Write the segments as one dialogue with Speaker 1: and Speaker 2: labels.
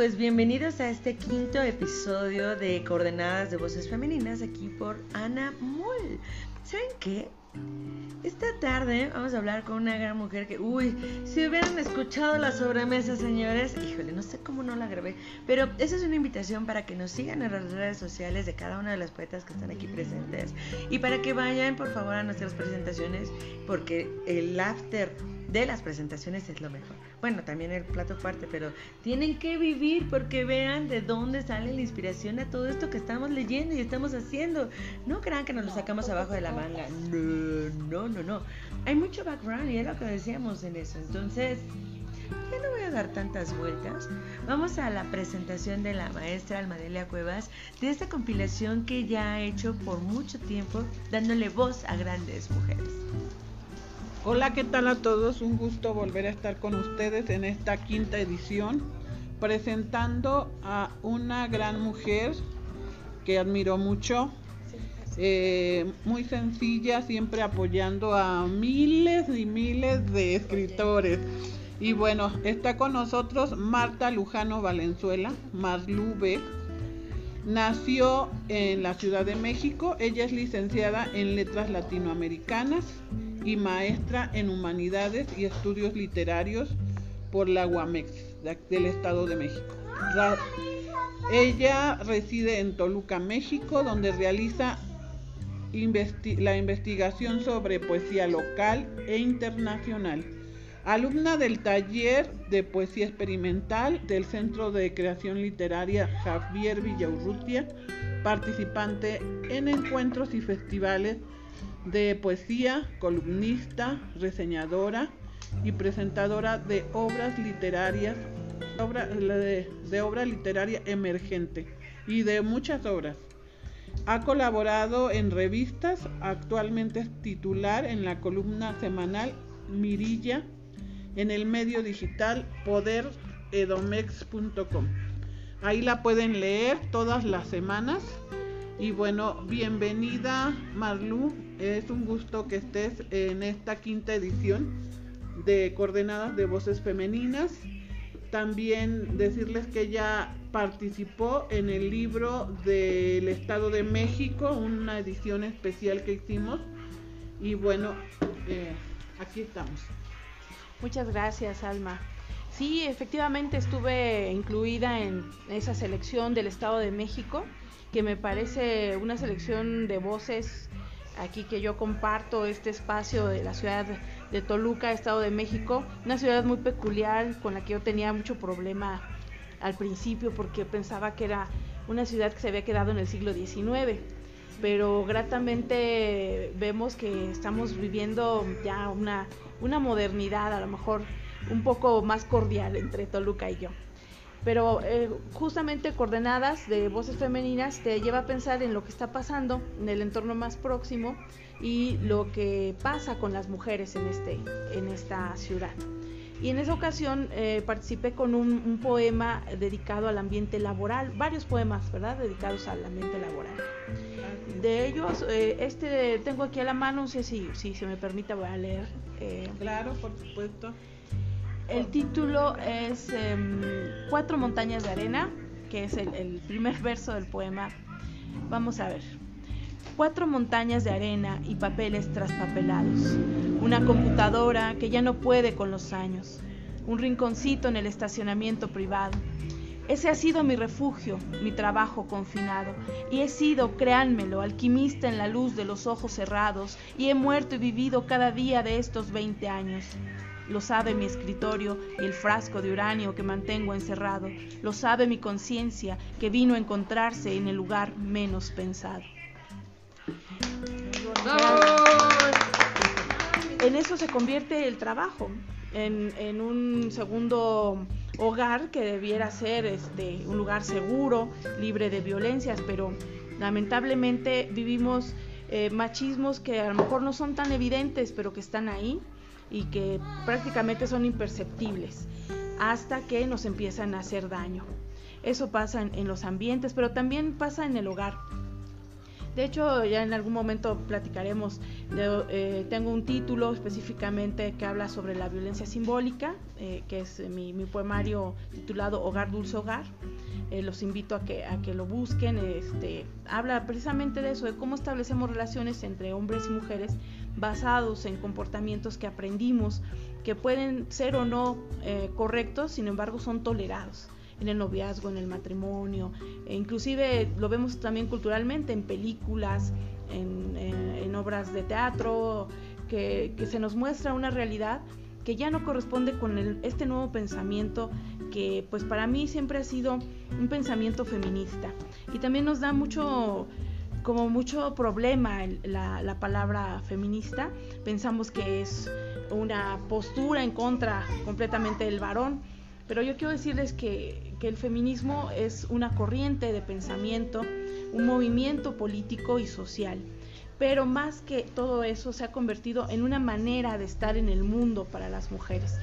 Speaker 1: pues bienvenidos a este quinto episodio de Coordenadas de Voces Femeninas aquí por Ana Moll. ¿Saben qué? Esta tarde vamos a hablar con una gran mujer que, uy, si hubieran escuchado la sobremesa, señores, híjole, no sé cómo no la grabé, pero esa es una invitación para que nos sigan en las redes sociales de cada una de las poetas que están aquí presentes y para que vayan, por favor, a nuestras presentaciones, porque el after de las presentaciones es lo mejor. Bueno, también el plato fuerte, pero tienen que vivir porque vean de dónde sale la inspiración a todo esto que estamos leyendo y estamos haciendo. No crean que nos lo sacamos abajo de la manga. No, no, no, no. Hay mucho background y es lo que decíamos en eso. Entonces, ya no voy a dar tantas vueltas. Vamos a la presentación de la maestra Almadelia Cuevas de esta compilación que ya ha hecho por mucho tiempo dándole voz a grandes mujeres.
Speaker 2: Hola, ¿qué tal a todos? Un gusto volver a estar con ustedes en esta quinta edición, presentando a una gran mujer que admiro mucho, eh, muy sencilla, siempre apoyando a miles y miles de escritores. Y bueno, está con nosotros Marta Lujano Valenzuela, Marlu B. Nació en la Ciudad de México, ella es licenciada en Letras Latinoamericanas y maestra en Humanidades y Estudios Literarios por la UAMEX del Estado de México. ella reside en Toluca, México, donde realiza la investigación sobre poesía local e internacional. Alumna del taller de poesía experimental del Centro de Creación Literaria Javier Villaurrutia, participante en encuentros y festivales de poesía, columnista, reseñadora y presentadora de obras literarias, de, de obra literaria emergente y de muchas obras. Ha colaborado en revistas, actualmente es titular en la columna semanal Mirilla, en el medio digital poderedomex.com. Ahí la pueden leer todas las semanas y bueno, bienvenida Marlu, es un gusto que estés en esta quinta edición de Coordenadas de Voces Femeninas. También decirles que ella participó en el libro del Estado de México, una edición especial que hicimos. Y bueno, eh, aquí estamos.
Speaker 3: Muchas gracias, Alma. Sí, efectivamente estuve incluida en esa selección del Estado de México que me parece una selección de voces aquí que yo comparto este espacio de la ciudad de Toluca, Estado de México, una ciudad muy peculiar con la que yo tenía mucho problema al principio porque pensaba que era una ciudad que se había quedado en el siglo XIX, pero gratamente vemos que estamos viviendo ya una, una modernidad a lo mejor un poco más cordial entre Toluca y yo pero eh, justamente coordenadas de voces femeninas te lleva a pensar en lo que está pasando en el entorno más próximo y lo que pasa con las mujeres en, este, en esta ciudad. Y en esa ocasión eh, participé con un, poema dedicado al ambiente laboral, varios poemas, ¿verdad?, dedicados al ambiente laboral. De ellos, eh, este tengo aquí a la mano, no sé si, si se me permite, voy a leer.
Speaker 2: claro, por supuesto.
Speaker 3: El título es em, Cuatro montañas de arena, que es el, primer verso del poema. Vamos a ver. Cuatro montañas de arena y papeles traspapelados. Una computadora que ya no puede con los años. Un rinconcito en el estacionamiento privado. Ese ha sido mi refugio, mi trabajo confinado. Y he sido, créanmelo, alquimista en la luz de los ojos cerrados. Y he muerto y vivido cada día de estos 20 años. Lo sabe mi escritorio y el frasco de uranio que mantengo encerrado. Lo sabe mi conciencia que vino a encontrarse en el lugar menos pensado. En eso se convierte el trabajo, en, un segundo hogar que debiera ser este, un lugar seguro, libre de violencias, pero lamentablemente vivimos eh, machismos que a lo mejor no son tan evidentes, pero que están ahí y que prácticamente son imperceptibles hasta que nos empiezan a hacer daño. Eso pasa en, los ambientes, pero también pasa en el hogar. De hecho, ya en algún momento platicaremos. Eh, tengo un título específicamente que habla sobre la violencia simbólica, eh, que es mi, poemario titulado Hogar Dulce Hogar. Eh, los invito a que, a que lo busquen. Este, habla precisamente de eso, de cómo establecemos relaciones entre hombres y mujeres basados en comportamientos que aprendimos, que pueden ser o no correctos, sin embargo son tolerados en el noviazgo, en el matrimonio, e inclusive lo vemos también culturalmente en películas, en, en, obras de teatro, que, que, se nos muestra una realidad que ya no corresponde con este nuevo pensamiento que pues para mí siempre ha sido un pensamiento feminista. Y también nos da mucho como mucho problema la, la palabra feminista pensamos que es una postura en contra completamente del varón pero yo quiero decirles que que el feminismo es una corriente de pensamiento, un movimiento político y social. Pero más que todo eso se ha convertido en una manera de estar en el mundo para las mujeres.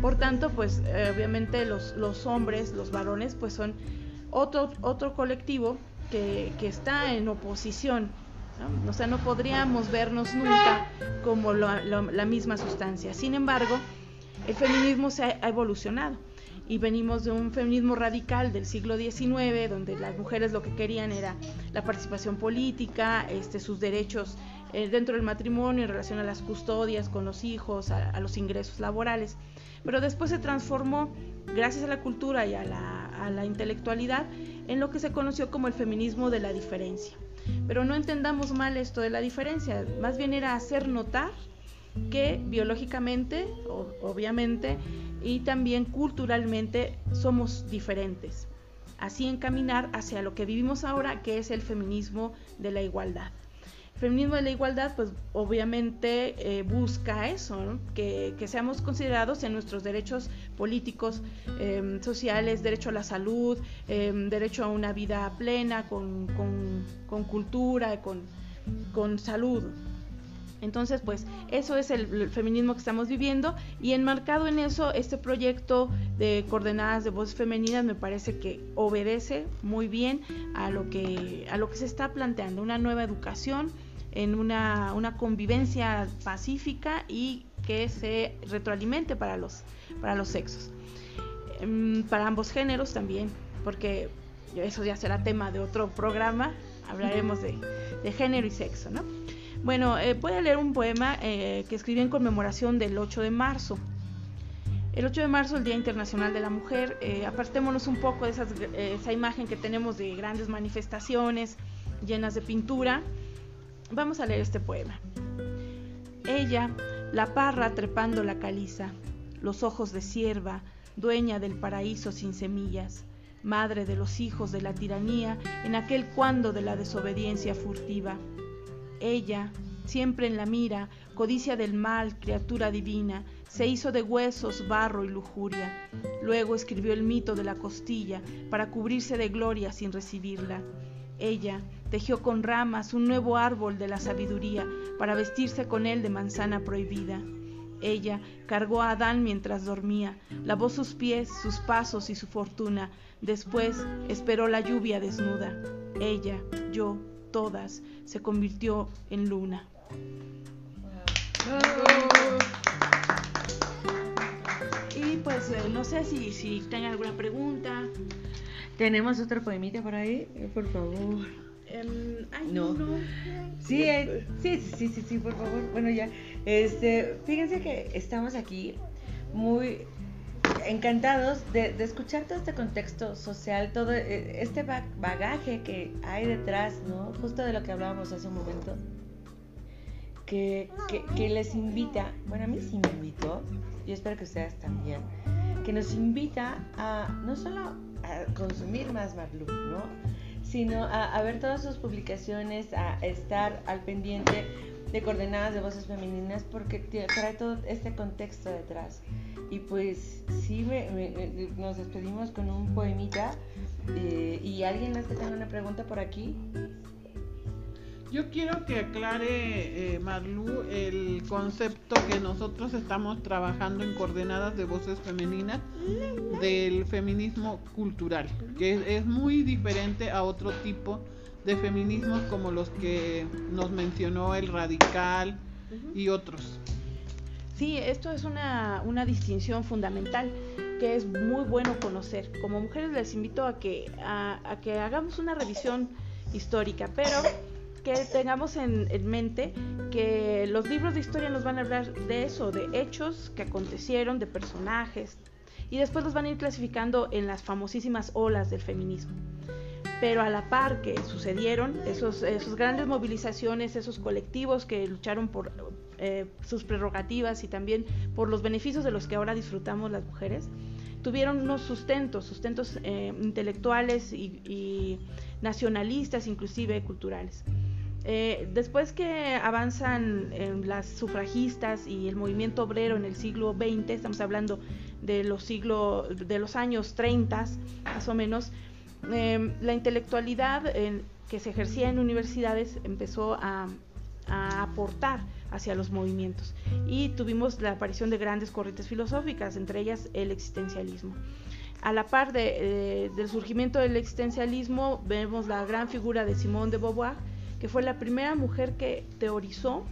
Speaker 3: Por tanto, pues eh, obviamente los, los, hombres, los varones, pues son otro, otro colectivo que, está en oposición. O sea, no podríamos vernos nunca como la misma sustancia. Sin embargo, el feminismo se ha evolucionado y venimos de un feminismo radical del siglo XIX, donde las mujeres lo que querían era la participación política, este, sus derechos eh, dentro del matrimonio en relación a las custodias con los hijos, a, los ingresos laborales. Pero después se transformó, gracias a la cultura y a la, intelectualidad, en lo que se conoció como el feminismo de la diferencia. Pero no entendamos mal esto de la diferencia, más bien era hacer notar que biológicamente, obviamente, y también culturalmente somos diferentes. Así encaminar hacia lo que vivimos ahora, que es el feminismo de la igualdad. Feminismo de la igualdad, pues obviamente eh, busca eso, que, seamos considerados en nuestros derechos políticos, em, sociales, derecho a la salud, em, derecho a una vida plena, con, con cultura, con, con salud. Entonces, pues eso es el, feminismo que estamos viviendo y enmarcado en eso, este proyecto de coordenadas de voces femeninas me parece que obedece muy bien a lo que, a lo que se está planteando, una nueva educación en una, una convivencia pacífica y que se retroalimente para los, para los sexos. Em, para ambos géneros también, porque eso ya será tema de otro programa, hablaremos de, de género y sexo, ¿no? Bueno, eh, voy a leer un poema eh, que escribí en conmemoración del 8 de marzo. El 8 de marzo, el Día Internacional de la Mujer, eh, apartémonos un poco de esa imagen que tenemos de grandes manifestaciones llenas de pintura. Vamos a leer este poema. Ella, la parra trepando la caliza, los ojos de sierva, dueña del paraíso sin semillas, madre de los hijos de la tiranía en aquel cuando de la desobediencia furtiva ella, siempre en la mira, codicia del mal, criatura divina, se hizo de huesos, barro y lujuria. Luego escribió el mito de la costilla para cubrirse de gloria sin recibirla. Ella tejió con ramas un nuevo árbol de la sabiduría para vestirse con él de manzana prohibida. Ella cargó a Adán mientras dormía, lavó sus pies, sus pasos y su fortuna. Después esperó la lluvia desnuda. Ella, yo, todas, se convirtió en luna. Y pues eh, no sé si, si tengan alguna pregunta.
Speaker 1: ¿Tenemos otro poemita por ahí? Eh, por favor.
Speaker 3: Em, no.
Speaker 1: Sí, eh, sí, sí, sí, sí, por favor. Bueno, ya. Este, fíjense que estamos aquí muy encantados de, escuchar todo este contexto social, todo eh, este bagaje que hay detrás, ¿no? Justo de lo que hablábamos hace un momento, que, que, les invita, bueno, a mí sí me invitó, y espero que ustedes también, que nos invita a no solo a consumir más Marlu, ¿no? Sino a, a ver todas sus publicaciones, a estar al pendiente de coordenadas de voces femeninas porque trae todo este contexto detrás. Y pues sí, nos despedimos con un poemita. Eh, ¿Y alguien más que tenga una pregunta por aquí?
Speaker 2: Yo quiero que aclare, eh, Marlu, el concepto que nosotros estamos trabajando en coordenadas de voces femeninas del feminismo cultural, que es muy diferente a otro tipo feminismos como los que nos mencionó el radical y otros.
Speaker 3: Sí, esto es una, una distinción fundamental que es muy bueno conocer. Como mujeres les invito a que, a, que hagamos una revisión histórica, pero que tengamos en, en, mente que los libros de historia nos van a hablar de eso, de hechos que acontecieron, de personajes, y después los van a ir clasificando en las famosísimas olas del feminismo. Pero a la par que sucedieron esos, esos grandes movilizaciones, esos colectivos que lucharon por eh, sus prerrogativas y también por los beneficios de los que ahora disfrutamos las mujeres, tuvieron unos sustentos, sustentos eh, intelectuales y, nacionalistas, inclusive culturales. Eh, después que avanzan las sufragistas y el movimiento obrero en el siglo XX, estamos hablando de los siglos, de los años 30 más o menos, la intelectualidad que se ejercía en universidades empezó a aportar hacia los movimientos. Y tuvimos la aparición de grandes corrientes filosóficas, entre ellas el existencialismo. A la par de, eh, del surgimiento del existencialismo, vemos la gran figura de Simone de Beauvoir, que fue la primera mujer que teorizó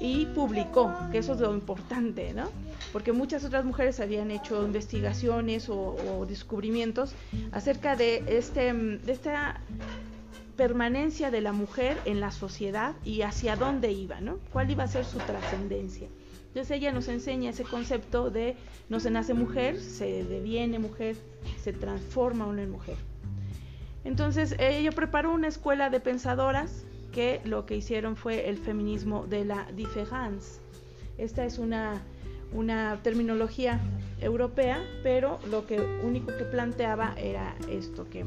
Speaker 3: y publicó, que eso es lo importante, ¿no? Porque muchas otras mujeres habían hecho investigaciones o, descubrimientos acerca de, este, de esta permanencia de la mujer en la sociedad y hacia dónde iba, ¿no? ¿Cuál iba a ser su trascendencia? Entonces ella nos enseña ese concepto de no se nace mujer, se deviene mujer, se transforma una en mujer. Entonces ella preparó una escuela de pensadoras que lo que hicieron fue el feminismo de la différence. Esta es una, una terminología europea, pero lo que único que planteaba era esto, que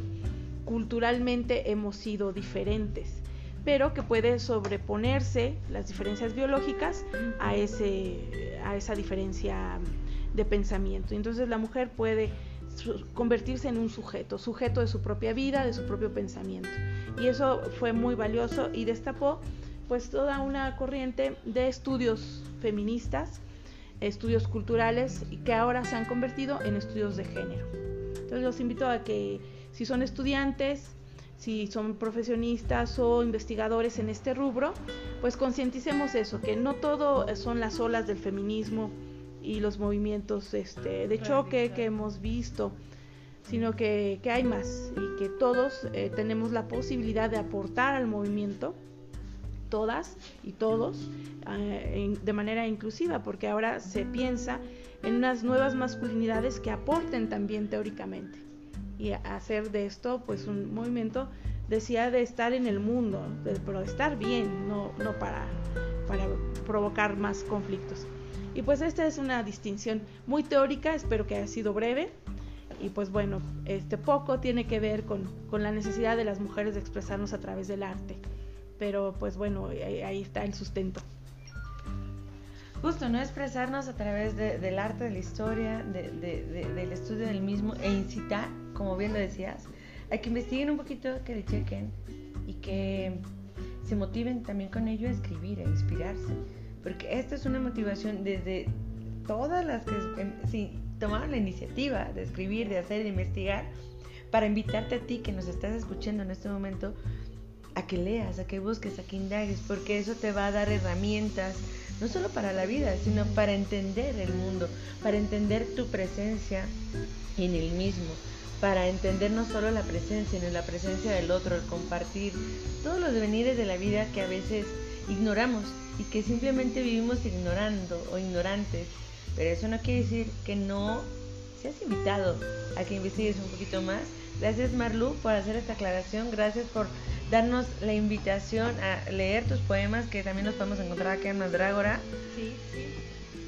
Speaker 3: culturalmente hemos sido diferentes, pero que puede sobreponerse las diferencias biológicas a, ese, a esa diferencia de pensamiento. Entonces la mujer puede convertirse en un sujeto, sujeto de su propia vida, de su propio pensamiento. Y eso fue muy valioso y destapó pues toda una corriente de estudios feministas, estudios culturales que ahora se han convertido en estudios de género. Entonces los invito a que si son estudiantes, si son profesionistas o investigadores en este rubro, pues concienticemos eso, que no todo son las olas del feminismo y los movimientos este, de choque que hemos visto, sino que, hay más y que todos eh, tenemos la posibilidad de aportar al movimiento, todas y todos, eh, de manera inclusiva, porque ahora se piensa en unas nuevas masculinidades que aporten también teóricamente y hacer de esto pues un movimiento decía de estar en el mundo, pero de estar bien, no, no para, para provocar más conflictos. Y pues esta es una distinción muy teórica, espero que haya sido breve. Y pues bueno, este poco tiene que ver con, con la necesidad de las mujeres de expresarnos a través del arte. Pero pues bueno, ahí está el sustento
Speaker 1: justo, ¿no? Expresarnos a través del arte, de la historia, del estudio del mismo e incitar, como bien lo decías, a que investiguen un poquito, que le chequen y que se motiven también con ello a escribir, a inspirarse. Porque esta es una motivación desde todas las que em, sí, tomaron la iniciativa de escribir, de hacer, de investigar, para invitarte a ti que nos estás escuchando en este momento a que leas, a que busques, a que indagues, porque eso te va a dar herramientas no solo para la vida, sino para entender el mundo, para entender tu presencia en el mismo, para entender no solo la presencia, sino la presencia del otro, el compartir todos los devenires de la vida que a veces ignoramos y que simplemente vivimos ignorando o ignorantes. Pero eso no quiere decir que no seas invitado a que investigues un poquito más. Gracias Marlu por hacer esta aclaración, gracias por darnos la invitación a leer tus poemas que también los podemos encontrar aquí en Mandrágora.
Speaker 3: Sí, sí.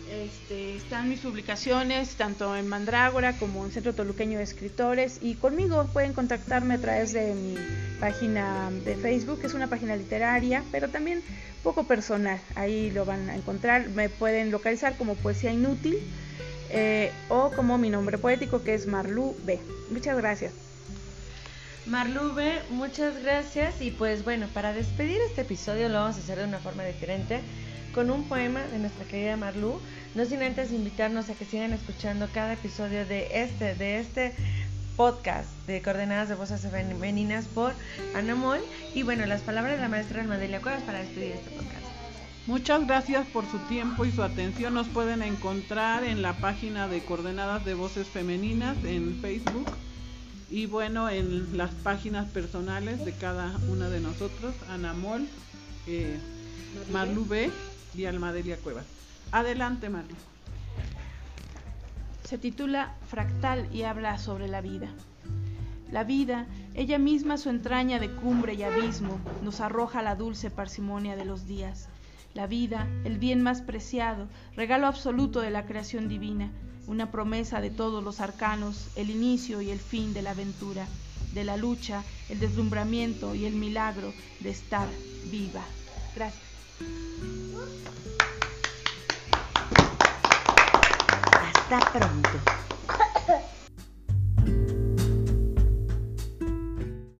Speaker 3: Este, están mis publicaciones tanto en Mandrágora como en Centro Toluqueño de Escritores y conmigo pueden contactarme a través de mi página de Facebook, que es una página literaria, pero también poco personal. Ahí lo van a encontrar. Me pueden localizar como Poesía Inútil eh, o como mi nombre poético que es Marlu B. Muchas gracias.
Speaker 1: Marlube, muchas gracias. Y pues bueno, para despedir este episodio lo vamos a hacer de una forma diferente, con un poema de nuestra querida Marlu. No sin antes invitarnos a que sigan escuchando cada episodio de este, de este podcast de Coordenadas de Voces Femeninas por Ana Moll. Y bueno, las palabras de la maestra Almadelia Cuevas para despedir este podcast.
Speaker 2: Muchas gracias por su tiempo y su atención. Nos pueden encontrar en la página de Coordenadas de Voces Femeninas en Facebook y bueno, en las páginas personales de cada una de nosotros, Ana Mol, eh, Marlu B y Almadelia Cuevas. Adelante, Marlu.
Speaker 3: Se titula Fractal y habla sobre la vida. La vida, ella misma su entraña de cumbre y abismo, nos arroja la dulce parsimonia de los días la vida, el bien más preciado, regalo absoluto de la creación divina, una promesa de todos los arcanos, el inicio y el fin de la aventura, de la lucha, el deslumbramiento y el milagro de estar viva. Gracias.
Speaker 1: Hasta pronto.